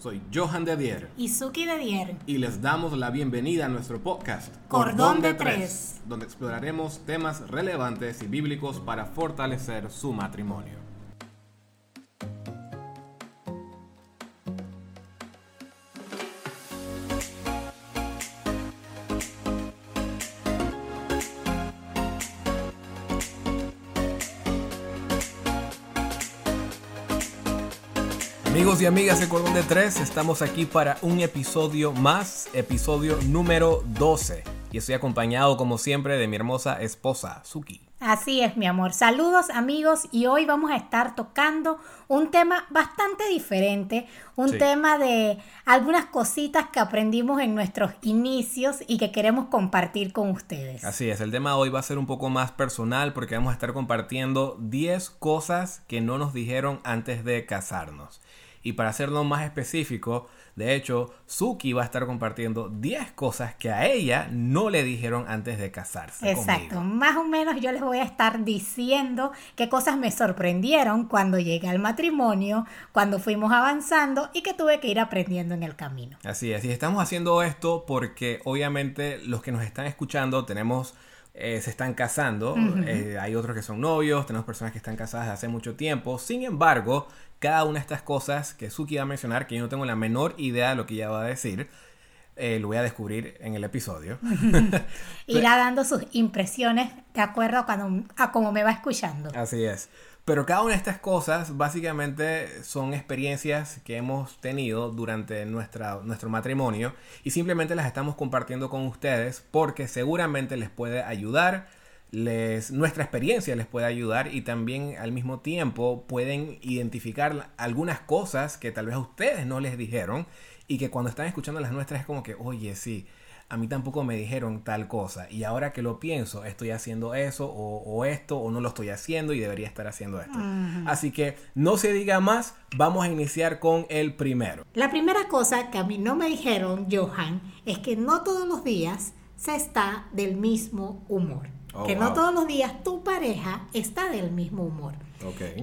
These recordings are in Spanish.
Soy Johan de Dier. Y Suki de Dier. Y les damos la bienvenida a nuestro podcast Cordón, de, Tres, donde exploraremos temas relevantes y bíblicos para fortalecer su matrimonio. Amigos y amigas de Cordón de Tres, estamos aquí para un episodio más, episodio número 12. Y estoy acompañado, como siempre, de mi hermosa esposa, Suki. Así es, mi amor. Saludos, amigos. Y hoy vamos a estar tocando un tema bastante diferente. Un tema de algunas cositas que aprendimos en nuestros inicios y que queremos compartir con ustedes. Así es. El tema de hoy va a ser un poco más personal porque vamos a estar compartiendo 10 cosas que no nos dijeron antes de casarnos. Y para hacerlo más específico, de hecho, Suki va a estar compartiendo 10 cosas que a ella no le dijeron antes de casarse. Exacto, más o menos yo les voy a estar diciendo qué cosas me sorprendieron cuando llegué al matrimonio, cuando fuimos avanzando y que tuve que ir aprendiendo en el camino. Así es, y estamos haciendo esto porque obviamente los que nos están escuchando tenemos eh, se están casando, eh, hay otros que son novios, tenemos personas que están casadas hace mucho tiempo, sin embargo, cada una de estas cosas que Suki va a mencionar, que yo no tengo la menor idea de lo que ella va a decir, eh, lo voy a descubrir en el episodio. Irá dando sus impresiones de acuerdo a, cuando, a cómo me va escuchando. Así es. Pero cada una de estas cosas básicamente son experiencias que hemos tenido durante nuestro matrimonio y simplemente las estamos compartiendo con ustedes porque seguramente les puede ayudar les, nuestra experiencia les puede ayudar y también al mismo tiempo pueden identificar algunas cosas que tal vez a ustedes no les dijeron y que cuando están escuchando las nuestras es como que, oye, sí, a mí tampoco me dijeron tal cosa y ahora que lo pienso, estoy haciendo eso o, esto o no lo estoy haciendo y debería estar haciendo esto. Así que no se diga más, vamos a iniciar con el primero. La primera cosa que a mí no me dijeron, Johan, es que no todos los días se está del mismo humor. Oh, que no todos los días tu pareja está del mismo humor.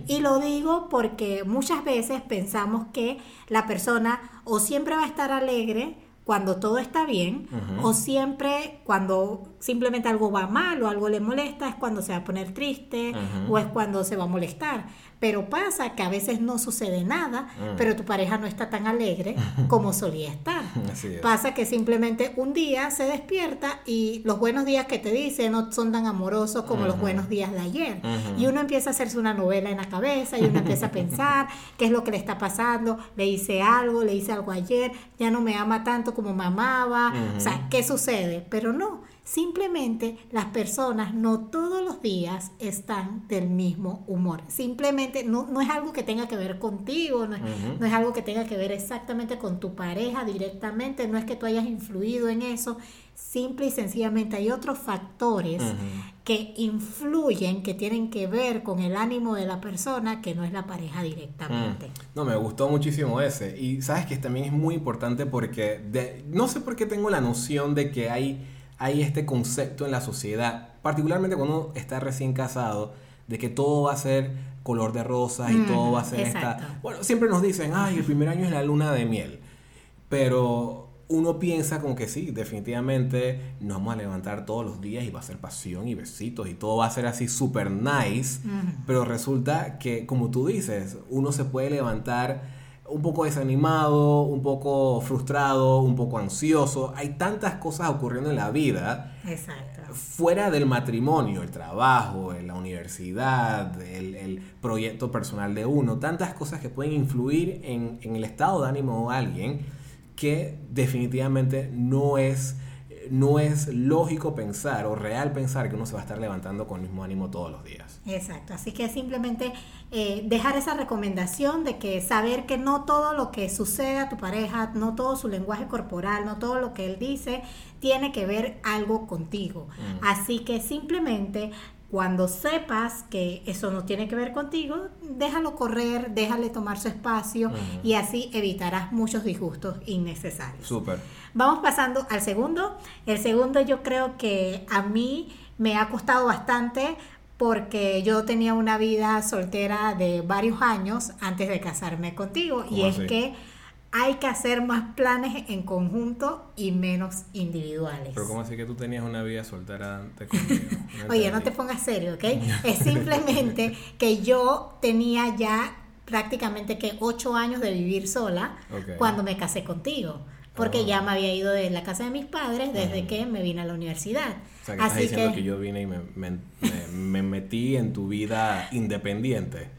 Y lo digo porque muchas veces pensamos que la persona o siempre va a estar alegre cuando todo está bien, o siempre cuando simplemente algo va mal o algo le molesta, es cuando se va a poner triste o es cuando se va a molestar. Pero pasa que a veces no sucede nada, mm. pero tu pareja no está tan alegre como solía estar. Pasa que simplemente un día se despierta y los buenos días que te dice no son tan amorosos como los buenos días de ayer. Y uno empieza a hacerse una novela en la cabeza y uno empieza a pensar qué es lo que le está pasando, le hice algo, le hice algo ayer, ya no me ama tanto como me amaba, o sea, ¿qué sucede? Pero no Simplemente las personas no todos los días están del mismo humor. Simplemente no, no es algo que tenga que ver contigo, no es, no es, algo que tenga que ver exactamente con tu pareja directamente, no es que tú hayas influido en eso. Simple y sencillamente hay otros factores que influyen, que tienen que ver con el ánimo de la persona que no es la pareja directamente. No, me gustó muchísimo ese. Y sabes que también es muy importante porque de, no sé por qué tengo la noción de que hay hay este concepto en la sociedad, particularmente cuando uno está recién casado, de que todo va a ser color de rosa y todo va a ser esta... Bueno, siempre nos dicen, ay, el primer año es la luna de miel, pero uno piensa como que sí, definitivamente nos vamos a levantar todos los días y va a ser pasión y besitos y todo va a ser así súper nice, pero resulta que, como tú dices, uno se puede levantar un poco desanimado, un poco frustrado, un poco ansioso. Hay tantas cosas ocurriendo en la vida. Fuera del matrimonio, el trabajo, la universidad, el, proyecto personal de uno, tantas cosas que pueden influir en, en el estado de ánimo de alguien que definitivamente no es no es lógico pensar o real pensar que uno se va a estar levantando con el mismo ánimo todos los días. Exacto, así que simplemente eh, dejar esa recomendación de que saber que no todo lo que sucede a tu pareja, no todo su lenguaje corporal, no todo lo que él dice, tiene que ver algo contigo. Mm. Así que simplemente cuando sepas que eso no tiene que ver contigo, déjalo correr, déjale tomar su espacio y así evitarás muchos disgustos innecesarios. Súper. Vamos pasando al segundo. El segundo yo creo que a mí me ha costado bastante porque yo tenía una vida soltera de varios años antes de casarme contigo y es que hay que hacer más planes en conjunto y menos individuales. Pero ¿cómo así que tú tenías una vida soltera antes conmigo? Oye, no te pongas serio, ¿ok? es simplemente que yo tenía ya prácticamente que ocho años de vivir sola cuando me casé contigo. Porque ya me había ido de la casa de mis padres desde que me vine a la universidad. O sea, que Así estás diciendo que, yo vine y me, me, metí en tu vida independiente.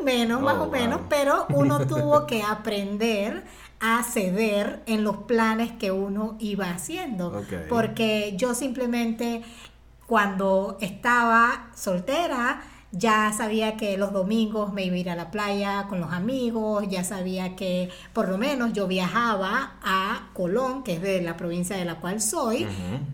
O menos, más oh, o menos, pero uno tuvo que aprender a ceder en los planes que uno iba haciendo. Porque yo simplemente cuando estaba soltera, ya sabía que los domingos me iba a ir a la playa con los amigos, ya sabía que por lo menos yo viajaba a Colón, que es de la provincia de la cual soy,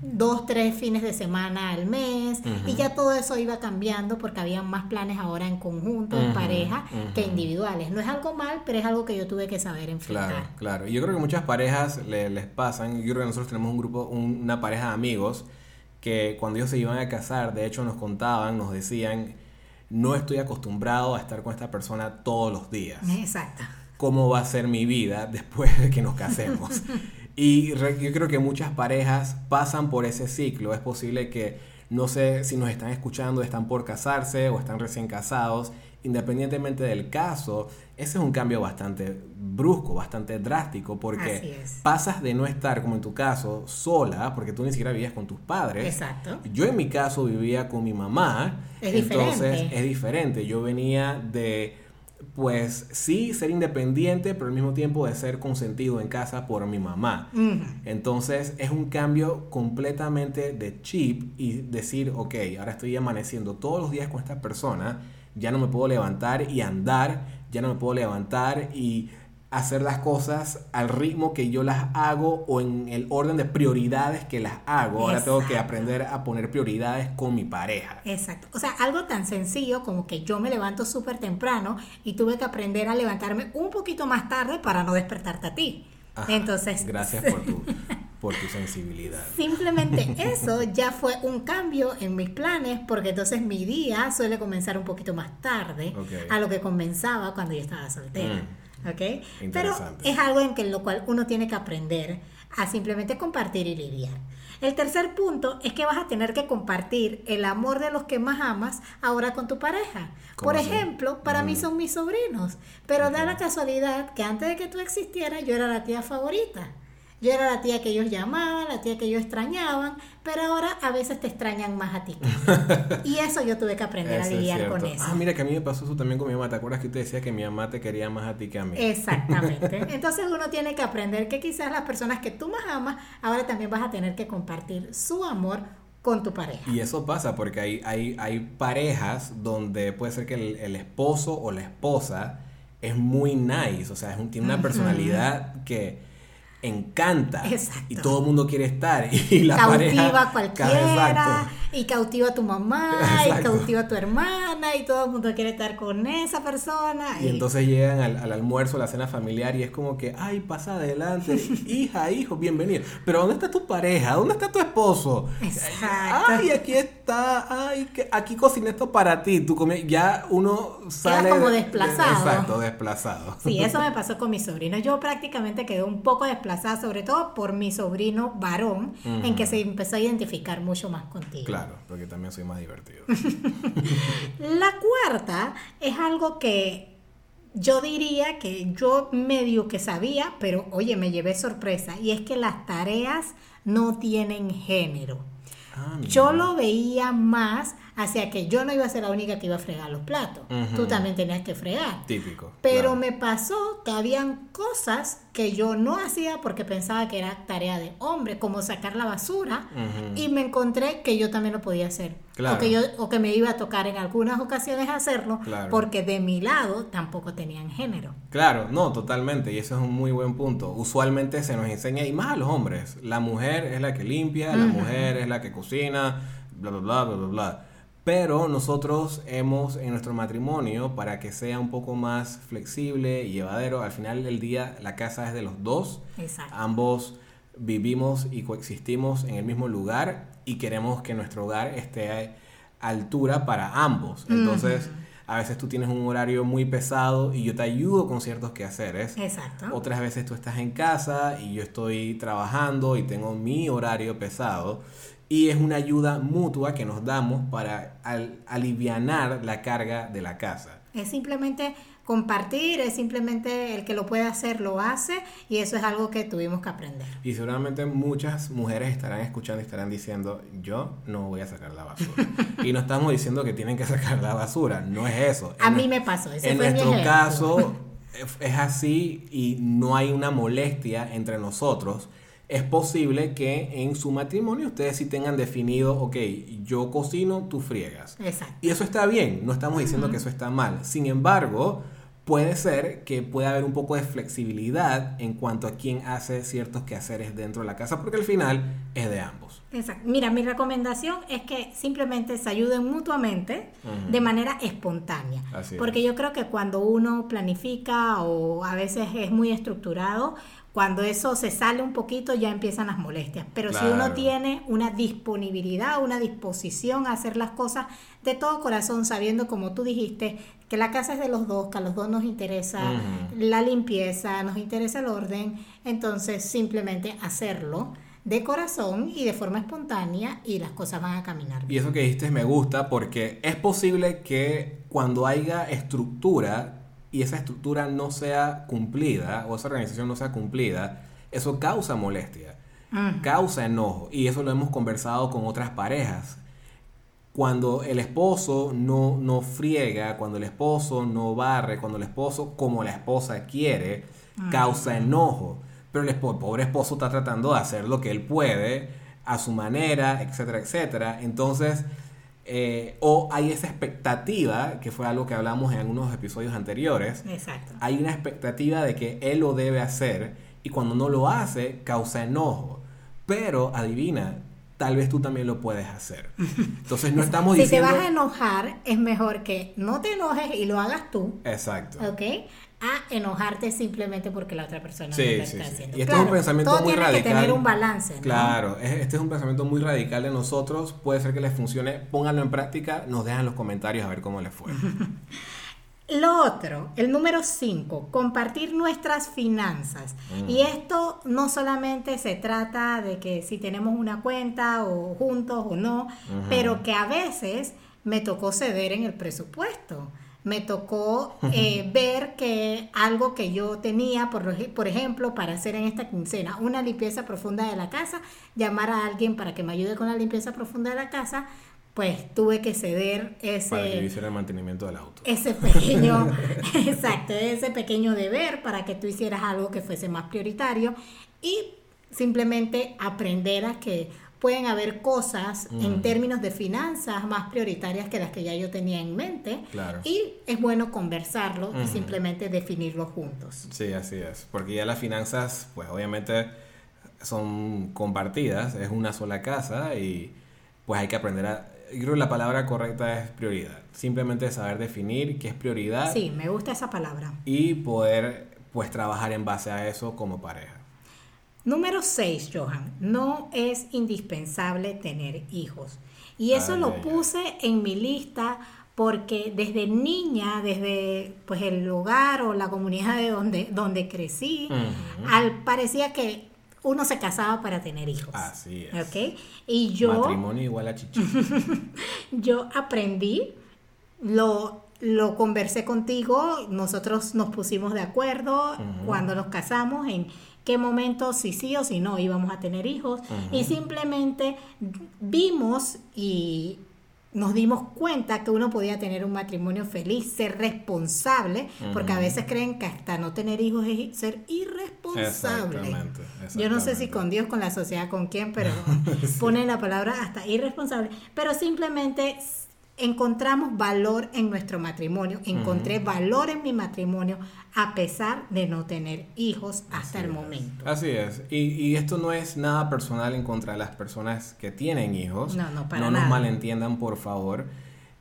dos, tres fines de semana al mes, y ya todo eso iba cambiando porque había más planes ahora en conjunto, en pareja, que individuales. No es algo mal, pero es algo que yo tuve que saber enfrentar. Claro, claro. Y yo creo que muchas parejas les pasan, yo creo que nosotros tenemos un grupo, una pareja de amigos, que cuando ellos se iban a casar, de hecho nos contaban, nos decían, no estoy acostumbrado a estar con esta persona todos los días. Exacto. ¿Cómo va a ser mi vida después de que nos casemos? y yo creo que muchas parejas pasan por ese ciclo. Es posible que, no sé si nos están escuchando, están por casarse o están recién casados. Independientemente del caso, ese es un cambio bastante brusco, bastante drástico, porque pasas de no estar, como en tu caso, sola, porque tú ni siquiera vivías con tus padres. Exacto. Yo en mi caso vivía con mi mamá. Es entonces diferente. es diferente. Yo venía de, pues sí, ser independiente, pero al mismo tiempo de ser consentido en casa por mi mamá. Entonces es un cambio completamente de chip y decir, ok, ahora estoy amaneciendo todos los días con esta persona, ya no me puedo levantar y andar ya no me puedo levantar y hacer las cosas al ritmo que yo las hago o en el orden de prioridades que las hago. Ahora tengo que aprender a poner prioridades con mi pareja. Exacto. O sea, algo tan sencillo como que yo me levanto súper temprano y tuve que aprender a levantarme un poquito más tarde para no despertarte a ti. Entonces... Gracias por tu, por tu sensibilidad. Simplemente eso ya fue un cambio en mis planes porque entonces mi día suele comenzar un poquito más tarde a lo que comenzaba cuando yo estaba soltera. Mm. ¿Ok? Pero es algo en que lo cual uno tiene que aprender a simplemente compartir y lidiar. El tercer punto es que vas a tener que compartir el amor de los que más amas ahora con tu pareja. Por ejemplo, para mí mm. son mis sobrinos, pero da la casualidad que antes de que tú existieras yo era la tía favorita. Yo era la tía que ellos llamaban, la tía que ellos extrañaban, pero ahora a veces te extrañan más a ti. y eso yo tuve que aprender a lidiar con eso. Ah, mira que a mí me pasó eso también con mi mamá. ¿Te acuerdas que usted decía que mi mamá te quería más a ti que a mí? Exactamente. Entonces uno tiene que aprender que quizás las personas que tú más amas, ahora también vas a tener que compartir su amor con tu pareja. Y eso pasa porque hay, hay, hay parejas donde puede ser que el, esposo o la esposa es muy nice, o sea, es tiene una personalidad que encanta. Y todo el mundo quiere estar. Y la cautiva a cualquiera y cautiva a tu mamá y cautiva a tu hermana y todo el mundo quiere estar con esa persona y, entonces llegan al, al, almuerzo la cena familiar y es como que ay pasa adelante hija hijo bienvenido pero dónde está tu pareja dónde está tu esposo Exacto. ay aquí está ay que aquí cociné esto para ti tú ya uno sale como desplazado. exacto desplazado. Sí eso me pasó con mi sobrino. Yo prácticamente quedé un poco desplazado sobre todo por mi sobrino varón, en que se empezó a identificar mucho más contigo. Claro, porque también soy más divertido. La cuarta es algo que yo diría que yo medio que sabía, pero oye, me llevé sorpresa, y es que las tareas no tienen género. Ah, yo lo veía más hacia que yo no iba a ser la única que iba a fregar los platos. Tú también tenías que fregar. Típico. Pero me pasó que habían cosas que yo no hacía porque pensaba que era tarea de hombre, como sacar la basura, y me encontré que yo también lo podía hacer. O, que yo, o que me iba a tocar en algunas ocasiones hacerlo, porque de mi lado tampoco tenían género. Claro, no, totalmente, y eso es un muy buen punto. Usualmente se nos enseña, y más a los hombres, la mujer es la que limpia, la mujer es la que cocina, bla, bla, bla, bla, bla, bla. Pero nosotros hemos en nuestro matrimonio, para que sea un poco más flexible y llevadero, al final del día la casa es de los dos. Exacto. Ambos vivimos y coexistimos en el mismo lugar y queremos que nuestro hogar esté a altura para ambos. Entonces, A veces tú tienes un horario muy pesado y yo te ayudo con ciertos quehaceres. Exacto. Otras veces tú estás en casa y yo estoy trabajando y tengo mi horario pesado. Y es una ayuda mutua que nos damos para aliviar la carga de la casa. Es simplemente compartir, es simplemente el que lo puede hacer lo hace y eso es algo que tuvimos que aprender. Y seguramente muchas mujeres estarán escuchando y estarán diciendo, yo no voy a sacar la basura. y no estamos diciendo que tienen que sacar la basura, no es eso. A mí me pasó, ese En nuestro caso es así y no hay una molestia entre nosotros es posible que en su matrimonio ustedes sí tengan definido, ok, yo cocino, tú friegas. Exacto. Y eso está bien, no estamos diciendo que eso está mal. Sin embargo, puede ser que pueda haber un poco de flexibilidad en cuanto a quién hace ciertos quehaceres dentro de la casa, porque al final es de ambos. Exacto. Mira, mi recomendación es que simplemente se ayuden mutuamente de manera espontánea. porque yo creo que cuando uno planifica o a veces es muy estructurado, cuando eso se sale un poquito ya empiezan las molestias. Pero si uno tiene una disponibilidad, una disposición a hacer las cosas de todo corazón, sabiendo como tú dijiste, que la casa es de los dos, que a los dos nos interesa la limpieza, nos interesa el orden, entonces simplemente hacerlo de corazón y de forma espontánea y las cosas van a caminar. Y eso que dijiste me gusta porque es posible que cuando haya estructura y esa estructura no sea cumplida o esa organización no sea cumplida, eso causa molestia, causa enojo y eso lo hemos conversado con otras parejas. Cuando el esposo no, no friega, cuando el esposo no barre, cuando el esposo, como la esposa quiere, causa enojo. Pero el, pobre esposo está tratando de hacer lo que él puede, a su manera, etcétera, etcétera. Entonces, eh, o hay esa expectativa, que fue algo que hablamos en algunos episodios anteriores. Exacto. Hay una expectativa de que él lo debe hacer y cuando no lo hace causa enojo. Pero adivina, tal vez tú también lo puedes hacer. Entonces no estamos diciendo... Si te vas a enojar, es mejor que no te enojes y lo hagas tú. Exacto. ¿Ok? a enojarte simplemente porque la otra persona no lo está haciendo. Y este es un pensamiento muy tiene radical. Que tener un balance. Claro, este es un pensamiento muy radical de nosotros. Puede ser que les funcione. Pónganlo en práctica. Nos dejan los comentarios a ver cómo les fue. Lo otro, el número 5, compartir nuestras finanzas. Mm. Y esto no solamente se trata de que si tenemos una cuenta o juntos o no, pero que a veces me tocó ceder en el presupuesto me tocó eh, ver que algo que yo tenía, por, por ejemplo, para hacer en esta quincena, una limpieza profunda de la casa, llamar a alguien para que me ayude con la limpieza profunda de la casa, pues tuve que ceder ese... Para que hiciera el mantenimiento del auto. Ese pequeño, exacto, ese pequeño deber para que tú hicieras algo que fuese más prioritario y simplemente aprender a que pueden haber cosas en términos de finanzas más prioritarias que las que ya yo tenía en mente. Y es bueno conversarlo y simplemente definirlo juntos. Sí, así es. Porque ya las finanzas, pues obviamente son compartidas, es una sola casa y pues hay que aprender a... Creo que la palabra correcta es prioridad. Simplemente saber definir qué es prioridad. Sí, me gusta esa palabra. Y poder pues trabajar en base a eso como pareja. Número 6, Johan, no es indispensable tener hijos. Y eso lo puse en mi lista porque desde niña, desde pues el lugar o la comunidad de donde, donde crecí, al, parecía que uno se casaba para tener hijos. Así es. ¿Ok? Y yo... Matrimonio igual a chichi. yo aprendí, lo, lo conversé contigo, nosotros nos pusimos de acuerdo cuando nos casamos en qué momento si sí o si no íbamos a tener hijos y simplemente vimos y nos dimos cuenta que uno podía tener un matrimonio feliz, ser responsable, porque a veces creen que hasta no tener hijos es ser irresponsable. Yo no sé si con Dios, con la sociedad, con quién, pero pone la palabra hasta irresponsable, pero simplemente encontramos valor en nuestro matrimonio, encontré valor en mi matrimonio a pesar de no tener hijos hasta el momento. Así es, y, esto no es nada personal en contra de las personas que tienen hijos, no, no, para no nos malentiendan por favor.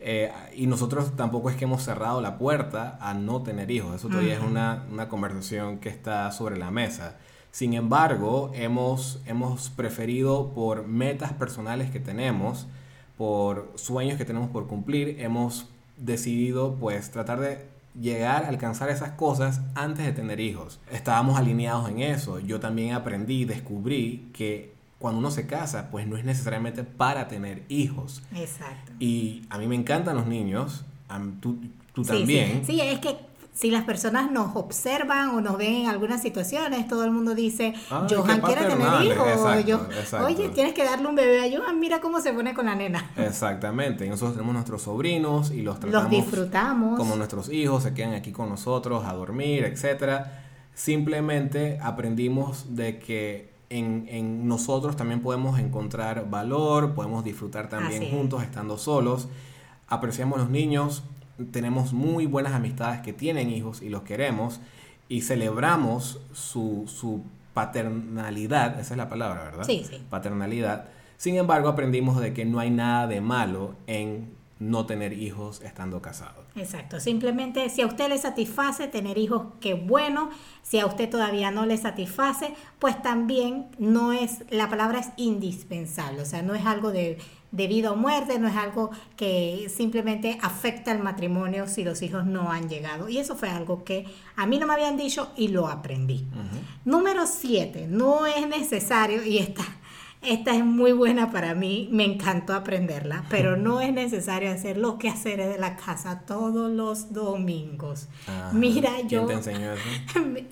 Eh, y nosotros tampoco es que hemos cerrado la puerta a no tener hijos, eso todavía es una, una conversación que está sobre la mesa. Sin embargo, hemos, hemos preferido por metas personales que tenemos, por sueños que tenemos por cumplir, hemos decidido pues tratar de llegar a alcanzar esas cosas antes de tener hijos. Estábamos alineados en eso. Yo también aprendí, descubrí que cuando uno se casa, pues no es necesariamente para tener hijos. Exacto. Y a mí me encantan los niños, tú, tú también. Sí. sí, es que si las personas nos observan o nos ven en algunas situaciones, todo el mundo dice, Johan quiere tener hijos. Oye, tienes que darle un bebé a Johan, mira cómo se pone con la nena. Exactamente. Y nosotros tenemos nuestros sobrinos y los tratamos los disfrutamos. como nuestros hijos, se quedan aquí con nosotros a dormir, etcétera. Simplemente aprendimos de que en, en, nosotros también podemos encontrar valor, podemos disfrutar también juntos estando solos. Apreciamos los niños, tenemos muy buenas amistades que tienen hijos y los queremos y celebramos su, su paternalidad, esa es la palabra, ¿verdad? Sí, sí. Paternalidad. Sin embargo, aprendimos de que no hay nada de malo en no tener hijos estando casados. Exacto, simplemente si a usted le satisface tener hijos, qué bueno, si a usted todavía no le satisface, pues también no es, la palabra es indispensable, o sea, no es algo de, de vida o muerte, no es algo que simplemente afecta al matrimonio si los hijos no han llegado. Y eso fue algo que a mí no me habían dicho y lo aprendí. Número siete, no es necesario, y está esta es muy buena para mí, me encantó aprenderla, pero no es necesario hacer los quehaceres de la casa todos los domingos. Mira, yo... ¿Quién te enseñó eso?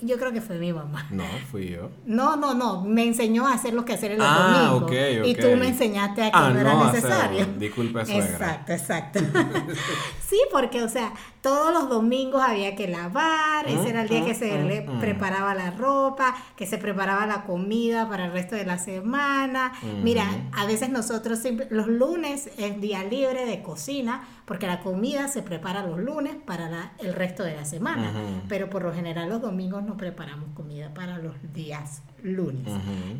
Yo creo que fue mi mamá. No, fui yo. No, no, no, me enseñó a hacer los quehaceres los ah, domingos. Y tú me enseñaste a que ah, no era necesario. Disculpe, suegra. Exacto, exacto. sí, porque, o sea, todos los domingos había que lavar, ese era el día que se le preparaba la ropa, que se preparaba la comida para el resto de la semana. Mira, a veces nosotros siempre, los lunes es día libre de cocina, porque la comida se prepara los lunes para el resto de la semana, pero por lo general los domingos no preparamos comida para los días lunes.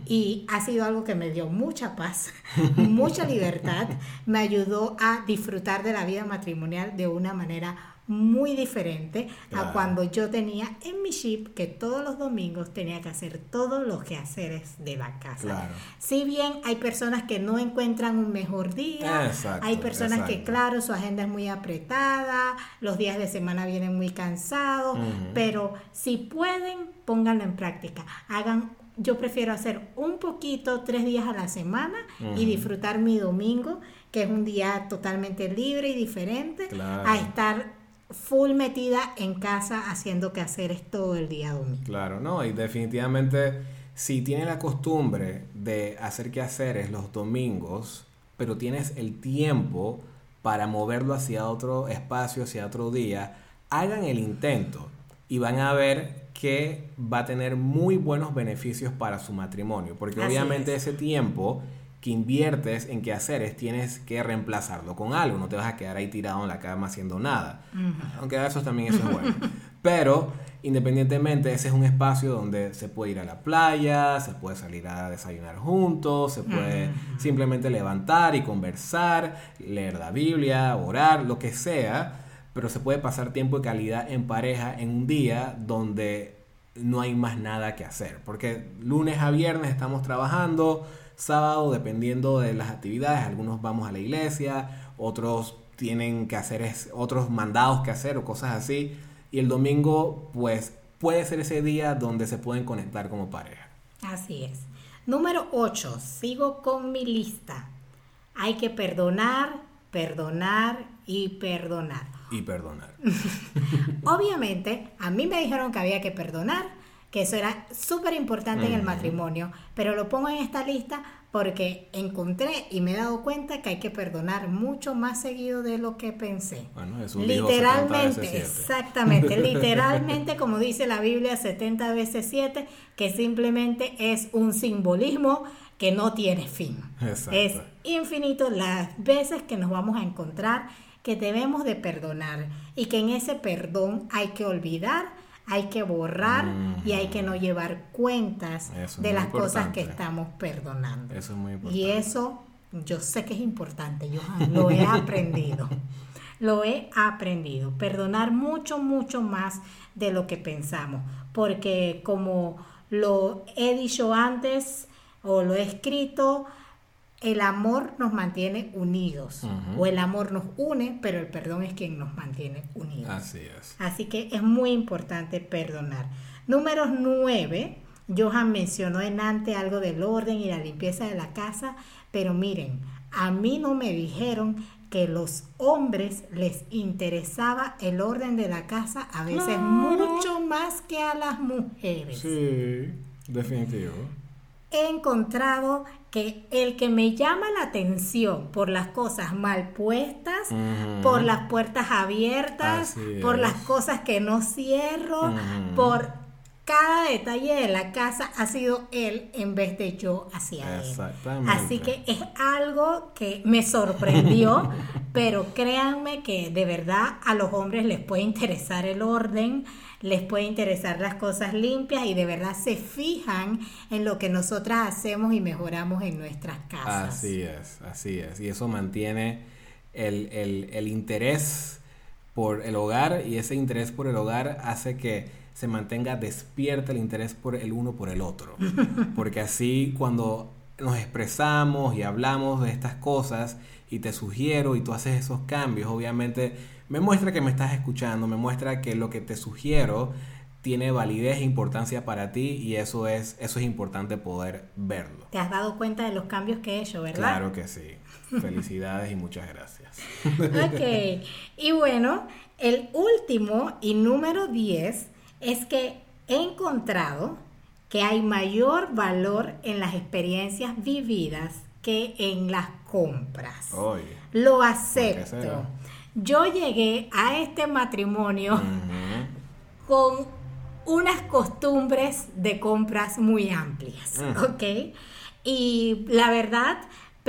Y ha sido algo que me dio mucha paz, mucha libertad, me ayudó a disfrutar de la vida matrimonial de una manera muy diferente a cuando yo tenía en mi chip que todos los domingos tenía que hacer todos los quehaceres de la casa. Si bien hay personas que no encuentran un mejor día, hay personas que claro, su agenda es muy apretada, los días de semana vienen muy cansados, pero si pueden, pónganlo en práctica. Hagan yo prefiero hacer un poquito tres días a la semana y disfrutar mi domingo, que es un día totalmente libre y diferente, a estar full metida en casa haciendo que hacer todo el día domingo. Claro, no, y definitivamente si tienes la costumbre de hacer quehaceres los domingos, pero tienes el tiempo para moverlo hacia otro espacio, hacia otro día, hagan el intento y van a ver que va a tener muy buenos beneficios para su matrimonio, porque obviamente ese tiempo que inviertes en quehaceres tienes que reemplazarlo con algo, no te vas a quedar ahí tirado en la cama haciendo nada. Aunque a eso también eso es bueno. Pero independientemente, ese es un espacio donde se puede ir a la playa, se puede salir a desayunar juntos, se puede simplemente levantar y conversar, leer la Biblia, orar, lo que sea, pero se puede pasar tiempo de calidad en pareja en un día donde no hay más nada que hacer, porque lunes a viernes estamos trabajando, sábado, dependiendo de las actividades. Algunos vamos a la iglesia, otros tienen que hacer otros mandados que hacer o cosas así. Y el domingo, pues, puede ser ese día donde se pueden conectar como pareja. Así es. Número 8. Sigo con mi lista. Hay que perdonar, perdonar y perdonar. Y perdonar. Obviamente, a mí me dijeron que había que perdonar que eso era súper importante en el matrimonio, pero lo pongo en esta lista porque encontré y me he dado cuenta que hay que perdonar mucho más seguido de lo que pensé. Bueno, es un literalmente, exactamente, literalmente como dice la Biblia 70 veces 7, que simplemente es un simbolismo que no tiene fin. Es infinito las veces que nos vamos a encontrar que debemos de perdonar y que en ese perdón hay que olvidar hay que borrar y hay que no llevar cuentas de las cosas que estamos perdonando. Eso es muy importante. Y eso yo sé que es importante, yo lo he aprendido. lo he aprendido. Perdonar mucho, mucho más de lo que pensamos. Porque como lo he dicho antes o lo he escrito, el amor nos mantiene unidos o el amor nos une, pero el perdón es quien nos mantiene unidos. Así es. Así que es muy importante perdonar. Número nueve, Johan mencionó en antes algo del orden y la limpieza de la casa, pero miren, a mí no me dijeron que los hombres les interesaba el orden de la casa a veces mucho más que a las mujeres. Sí, definitivo. He encontrado que el que me llama la atención por las cosas mal puestas, por las puertas abiertas, por las cosas que no cierro, por cada detalle de la casa ha sido él en vez de yo hacia él. Así que es algo que me sorprendió, pero créanme que de verdad a los hombres les puede interesar el orden, les puede interesar las cosas limpias y de verdad se fijan en lo que nosotras hacemos y mejoramos en nuestras casas. Así es, así es. Y eso mantiene el, el interés por el hogar y ese interés por el hogar hace que se mantenga despierta el interés por el uno por el otro. Porque así cuando nos expresamos y hablamos de estas cosas y te sugiero y tú haces esos cambios, obviamente me muestra que me estás escuchando, me muestra que lo que te sugiero tiene validez e importancia para ti y eso es eso es importante poder verlo. Te has dado cuenta de los cambios que he hecho, ¿verdad? Claro que sí. Felicidades y muchas gracias. ok. Y bueno, el último y número 10 es que he encontrado que hay mayor valor en las experiencias vividas que en las compras. Lo acepto. Yo llegué a este matrimonio con unas costumbres de compras muy amplias, ¿ok? Y la verdad,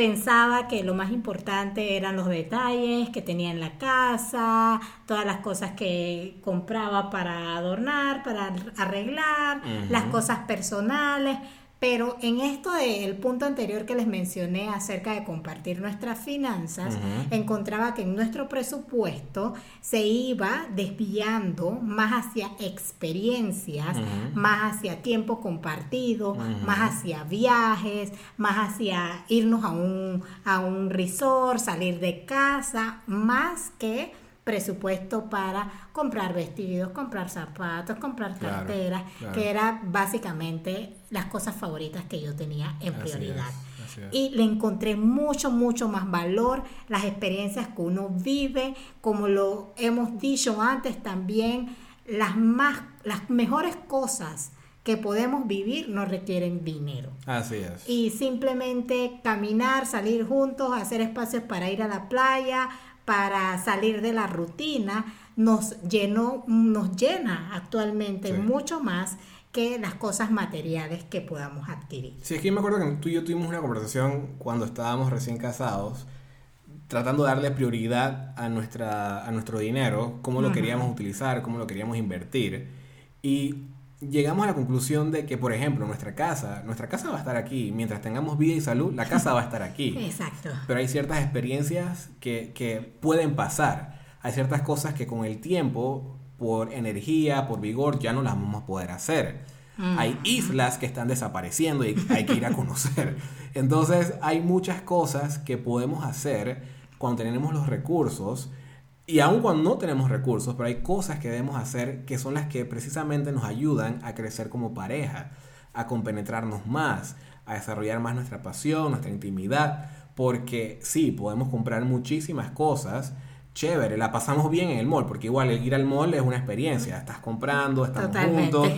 pensaba que lo más importante eran los detalles que tenía en la casa, todas las cosas que compraba para adornar, para arreglar, las cosas personales, pero en esto del punto anterior que les mencioné acerca de compartir nuestras finanzas, encontraba que en nuestro presupuesto se iba desviando más hacia experiencias, más hacia tiempo compartido, más hacia viajes, más hacia irnos a un, a un resort, salir de casa, más que presupuesto para comprar vestidos, comprar zapatos, comprar carteras, que era básicamente las cosas favoritas que yo tenía en prioridad. Y le encontré mucho, mucho más valor, las experiencias que uno vive, como lo hemos dicho antes también, las, más, las mejores cosas que podemos vivir no requieren dinero. Así es. Y simplemente caminar, salir juntos, hacer espacios para ir a la playa, para salir de la rutina nos llenó, nos llena actualmente mucho más que las cosas materiales que podamos adquirir. Sí, es que me acuerdo que tú y yo tuvimos una conversación cuando estábamos recién casados, tratando de darle prioridad a, nuestra, a nuestro dinero, cómo lo queríamos utilizar, cómo lo queríamos invertir. Y llegamos a la conclusión de que, por ejemplo, nuestra casa, nuestra casa va a estar aquí. Mientras tengamos vida y salud, la casa va a estar aquí. Exacto. Pero hay ciertas experiencias que, que pueden pasar. Hay ciertas cosas que con el tiempo, por energía, por vigor, ya no las vamos a poder hacer. Mm. Hay islas que están desapareciendo y hay que ir a conocer. Entonces, hay muchas cosas que podemos hacer cuando tenemos los recursos y aun cuando no tenemos recursos, pero hay cosas que debemos hacer que son las que precisamente nos ayudan a crecer como pareja, a compenetrarnos más, a desarrollar más nuestra pasión, nuestra intimidad, porque sí, podemos comprar muchísimas cosas, chévere, la pasamos bien en el mall, porque igual el ir al mall es una experiencia, estás comprando, estamos juntos,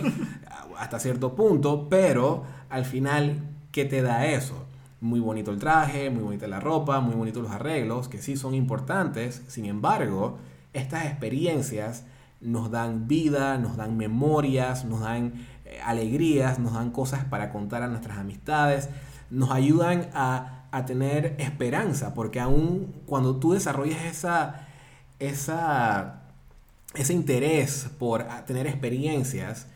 hasta cierto punto, pero al final, ¿qué te da eso? Muy bonito el traje, muy bonita la ropa, muy bonitos los arreglos, que sí son importantes. Sin embargo, estas experiencias nos dan vida, nos dan memorias, nos dan eh, alegrías, nos dan cosas para contar a nuestras amistades, nos ayudan a, tener esperanza, porque aún cuando tú desarrollas esa, esa, ese interés por tener experiencias,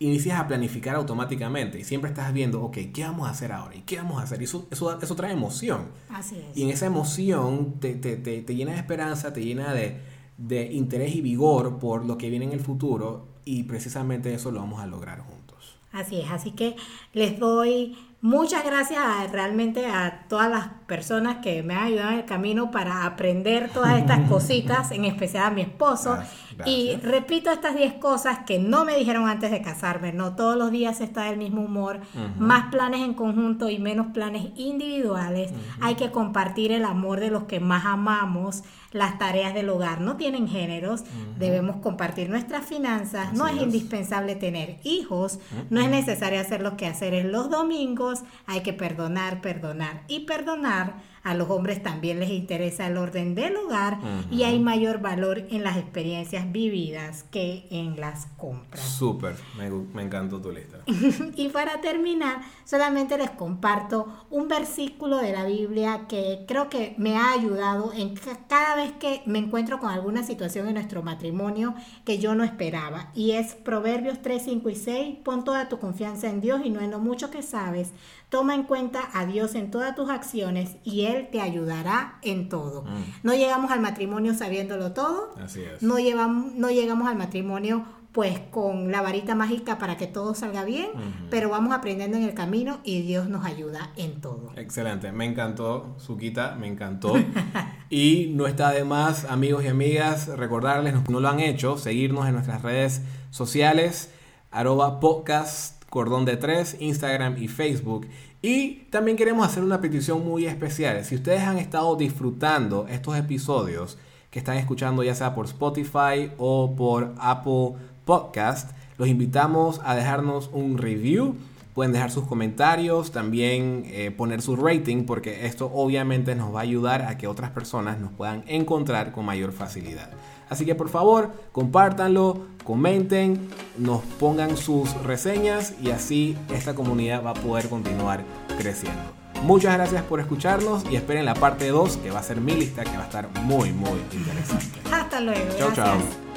inicias a planificar automáticamente y siempre estás viendo, ok, ¿qué vamos a hacer ahora? ¿Y qué vamos a hacer? Y eso, eso, eso trae emoción. Así es. Y en esa emoción te, te, te, te llena de esperanza, te llena de, de, interés y vigor por lo que viene en el futuro y precisamente eso lo vamos a lograr juntos. Así es, así que les doy Muchas gracias realmente a todas las personas que me han ayudado en el camino para aprender todas estas cositas, en especial a mi esposo. Y repito estas 10 cosas que no me dijeron antes de casarme. No todos los días está del mismo humor, más planes en conjunto y menos planes individuales. Hay que compartir el amor de los que más amamos. Las tareas del hogar no tienen géneros. Debemos compartir nuestras finanzas. no es, indispensable tener hijos. No es necesario hacer los quehaceres los domingos. Hay que perdonar, perdonar y perdonar a los hombres también les interesa el orden del hogar y hay mayor valor en las experiencias vividas que en las compras. Súper, me, me encantó tu lista. y para terminar, solamente les comparto un versículo de la Biblia que creo que me ha ayudado en cada vez que me encuentro con alguna situación en nuestro matrimonio que yo no esperaba. Y es Proverbios 3, 5 y 6. Pon toda tu confianza en Dios y no en lo mucho que sabes. Toma en cuenta a Dios en todas tus acciones y Él te ayudará en todo. Mm. No llegamos al matrimonio sabiéndolo todo. Así es. No, llevamos, no llegamos al matrimonio pues con la varita mágica para que todo salga bien, pero vamos aprendiendo en el camino y Dios nos ayuda en todo. Excelente, me encantó, Suquita, me encantó. y no está de más, amigos y amigas, recordarles, no lo han hecho, seguirnos en nuestras redes sociales, arroba podcast Cordón de Tres, Instagram y Facebook. Y también queremos hacer una petición muy especial. Si ustedes han estado disfrutando estos episodios que están escuchando ya sea por Spotify o por Apple Podcast, los invitamos a dejarnos un review. Pueden dejar sus comentarios, también eh, poner su rating, porque esto obviamente nos va a ayudar a que otras personas nos puedan encontrar con mayor facilidad. Así que por favor, compártanlo, comenten, nos pongan sus reseñas y así esta comunidad va a poder continuar creciendo. Muchas gracias por escucharnos y esperen la parte 2 que va a ser mi lista que va a estar muy muy interesante. Hasta luego. Chao, chao.